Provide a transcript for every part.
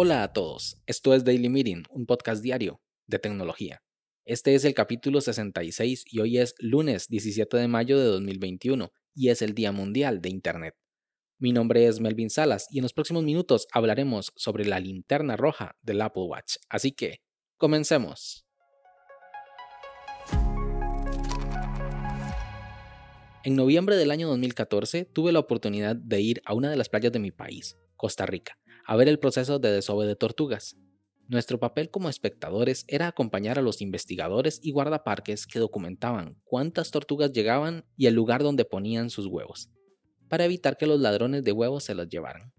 Hola a todos, esto es Daily Meeting, un podcast diario de tecnología. Este es el capítulo 66 y hoy es lunes 17 de mayo de 2021 y es el Día Mundial de Internet. Mi nombre es Melvin Salas y en los próximos minutos hablaremos sobre la linterna roja del Apple Watch, así que comencemos. En noviembre del año 2014 tuve la oportunidad de ir a una de las playas de mi país, Costa Rica, a ver el proceso de desove de tortugas. Nuestro papel como espectadores era acompañar a los investigadores y guardaparques que documentaban cuántas tortugas llegaban y el lugar donde ponían sus huevos, para evitar que los ladrones de huevos se los llevaran.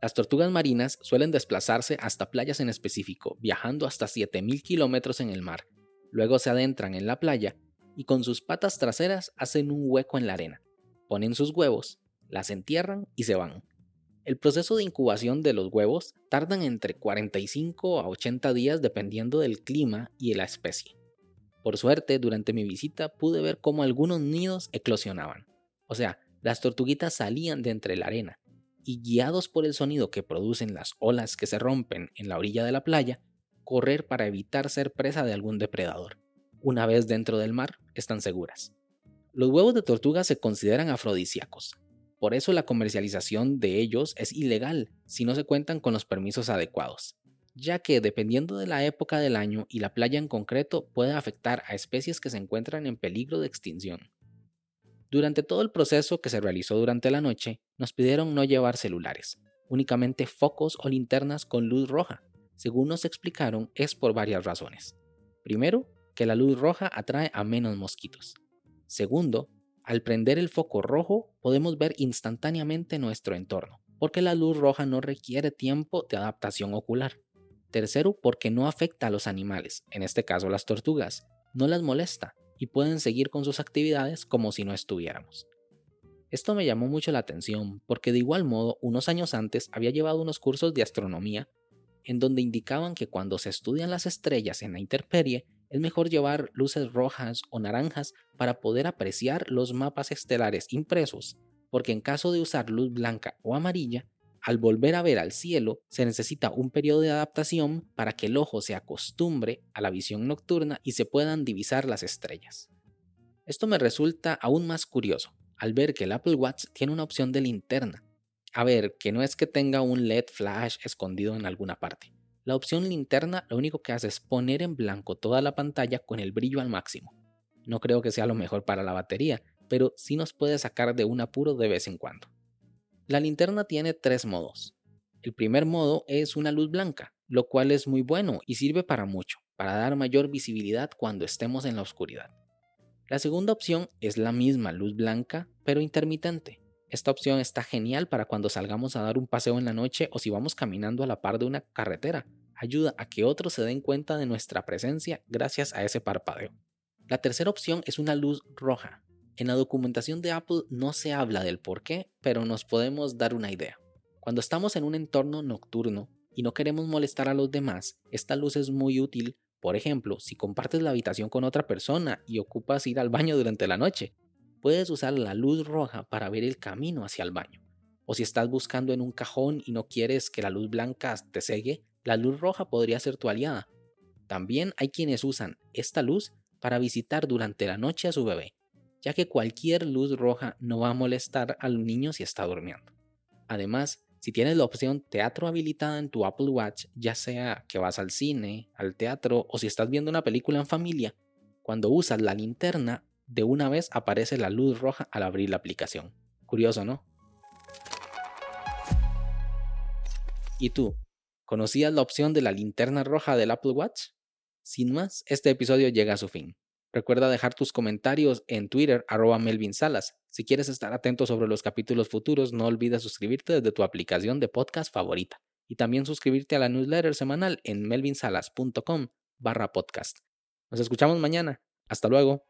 Las tortugas marinas suelen desplazarse hasta playas en específico, viajando hasta 7.000 kilómetros en el mar. Luego se adentran en la playa y con sus patas traseras hacen un hueco en la arena, ponen sus huevos, las entierran y se van. El proceso de incubación de los huevos tardan entre 45 a 80 días dependiendo del clima y de la especie. Por suerte, durante mi visita pude ver cómo algunos nidos eclosionaban. O sea, las tortuguitas salían de entre la arena y guiados por el sonido que producen las olas que se rompen en la orilla de la playa, correr para evitar ser presa de algún depredador una vez dentro del mar, están seguras. Los huevos de tortuga se consideran afrodisíacos. Por eso la comercialización de ellos es ilegal si no se cuentan con los permisos adecuados, ya que dependiendo de la época del año y la playa en concreto puede afectar a especies que se encuentran en peligro de extinción. Durante todo el proceso que se realizó durante la noche, nos pidieron no llevar celulares, únicamente focos o linternas con luz roja. Según nos explicaron, es por varias razones. Primero, que la luz roja atrae a menos mosquitos. Segundo, al prender el foco rojo podemos ver instantáneamente nuestro entorno, porque la luz roja no requiere tiempo de adaptación ocular. Tercero, porque no afecta a los animales, en este caso las tortugas, no las molesta y pueden seguir con sus actividades como si no estuviéramos. Esto me llamó mucho la atención porque de igual modo unos años antes había llevado unos cursos de astronomía en donde indicaban que cuando se estudian las estrellas en la intemperie es mejor llevar luces rojas o naranjas para poder apreciar los mapas estelares impresos, porque en caso de usar luz blanca o amarilla, al volver a ver al cielo se necesita un periodo de adaptación para que el ojo se acostumbre a la visión nocturna y se puedan divisar las estrellas. Esto me resulta aún más curioso al ver que el Apple Watch tiene una opción de linterna. A ver, que no es que tenga un LED flash escondido en alguna parte, la opción linterna lo único que hace es poner en blanco toda la pantalla con el brillo al máximo. No creo que sea lo mejor para la batería, pero sí nos puede sacar de un apuro de vez en cuando. La linterna tiene tres modos. El primer modo es una luz blanca, lo cual es muy bueno y sirve para mucho, para dar mayor visibilidad cuando estemos en la oscuridad. La segunda opción es la misma luz blanca, pero intermitente. Esta opción está genial para cuando salgamos a dar un paseo en la noche o si vamos caminando a la par de una carretera. Ayuda a que otros se den cuenta de nuestra presencia gracias a ese parpadeo. La tercera opción es una luz roja. En la documentación de Apple no se habla del por qué, pero nos podemos dar una idea. Cuando estamos en un entorno nocturno y no queremos molestar a los demás, esta luz es muy útil, por ejemplo, si compartes la habitación con otra persona y ocupas ir al baño durante la noche puedes usar la luz roja para ver el camino hacia el baño. O si estás buscando en un cajón y no quieres que la luz blanca te cegue, la luz roja podría ser tu aliada. También hay quienes usan esta luz para visitar durante la noche a su bebé, ya que cualquier luz roja no va a molestar al niño si está durmiendo. Además, si tienes la opción teatro habilitada en tu Apple Watch, ya sea que vas al cine, al teatro o si estás viendo una película en familia, cuando usas la linterna de una vez aparece la luz roja al abrir la aplicación. Curioso, ¿no? ¿Y tú? ¿Conocías la opción de la linterna roja del Apple Watch? Sin más, este episodio llega a su fin. Recuerda dejar tus comentarios en Twitter arroba Melvin Salas. Si quieres estar atento sobre los capítulos futuros, no olvides suscribirte desde tu aplicación de podcast favorita. Y también suscribirte a la newsletter semanal en melvinsalas.com barra podcast. Nos escuchamos mañana. Hasta luego.